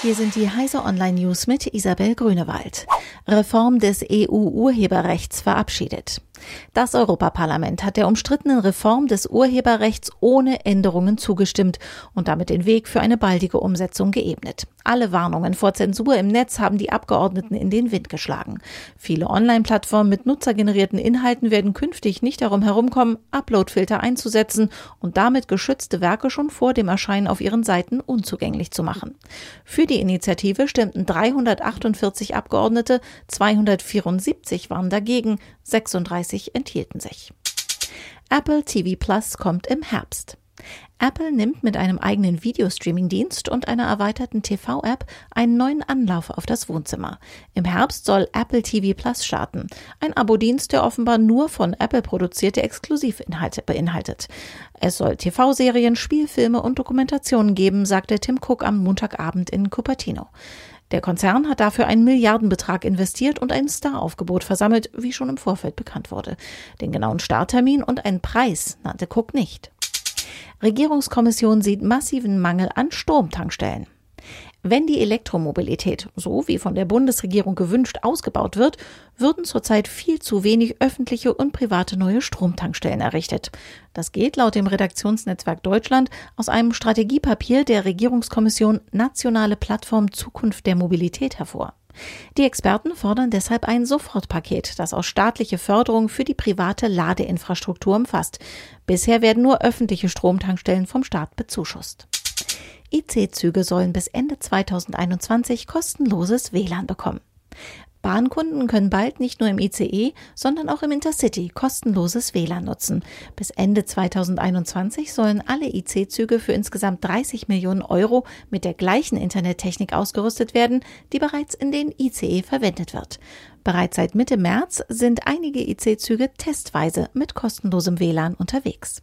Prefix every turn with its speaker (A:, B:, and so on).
A: Hier sind die Heise Online News mit Isabel Grünewald. Reform des EU-Urheberrechts verabschiedet. Das Europaparlament hat der umstrittenen Reform des Urheberrechts ohne Änderungen zugestimmt und damit den Weg für eine baldige Umsetzung geebnet. Alle Warnungen vor Zensur im Netz haben die Abgeordneten in den Wind geschlagen. Viele Online-Plattformen mit nutzergenerierten Inhalten werden künftig nicht darum herumkommen, Uploadfilter einzusetzen und damit geschützte Werke schon vor dem Erscheinen auf ihren Seiten unzugänglich zu machen. Für die Initiative stimmten 348 Abgeordnete, 274 waren dagegen, 36 enthielten sich. Apple TV Plus kommt im Herbst. Apple nimmt mit einem eigenen Videostreaming-Dienst und einer erweiterten TV-App einen neuen Anlauf auf das Wohnzimmer. Im Herbst soll Apple TV Plus starten. Ein Abo-Dienst, der offenbar nur von Apple produzierte Exklusivinhalte beinhaltet. Es soll TV-Serien, Spielfilme und Dokumentationen geben, sagte Tim Cook am Montagabend in Cupertino. Der Konzern hat dafür einen Milliardenbetrag investiert und ein Star-Aufgebot versammelt, wie schon im Vorfeld bekannt wurde. Den genauen Starttermin und einen Preis nannte Cook nicht. Regierungskommission sieht massiven Mangel an Stromtankstellen. Wenn die Elektromobilität, so wie von der Bundesregierung gewünscht, ausgebaut wird, würden zurzeit viel zu wenig öffentliche und private neue Stromtankstellen errichtet. Das geht laut dem Redaktionsnetzwerk Deutschland aus einem Strategiepapier der Regierungskommission Nationale Plattform Zukunft der Mobilität hervor. Die Experten fordern deshalb ein Sofortpaket, das auch staatliche Förderung für die private Ladeinfrastruktur umfasst. Bisher werden nur öffentliche Stromtankstellen vom Staat bezuschusst. IC-Züge sollen bis Ende 2021 kostenloses WLAN bekommen. Bahnkunden können bald nicht nur im ICE, sondern auch im Intercity kostenloses WLAN nutzen. Bis Ende 2021 sollen alle IC-Züge für insgesamt 30 Millionen Euro mit der gleichen Internettechnik ausgerüstet werden, die bereits in den ICE verwendet wird. Bereits seit Mitte März sind einige IC-Züge testweise mit kostenlosem WLAN unterwegs.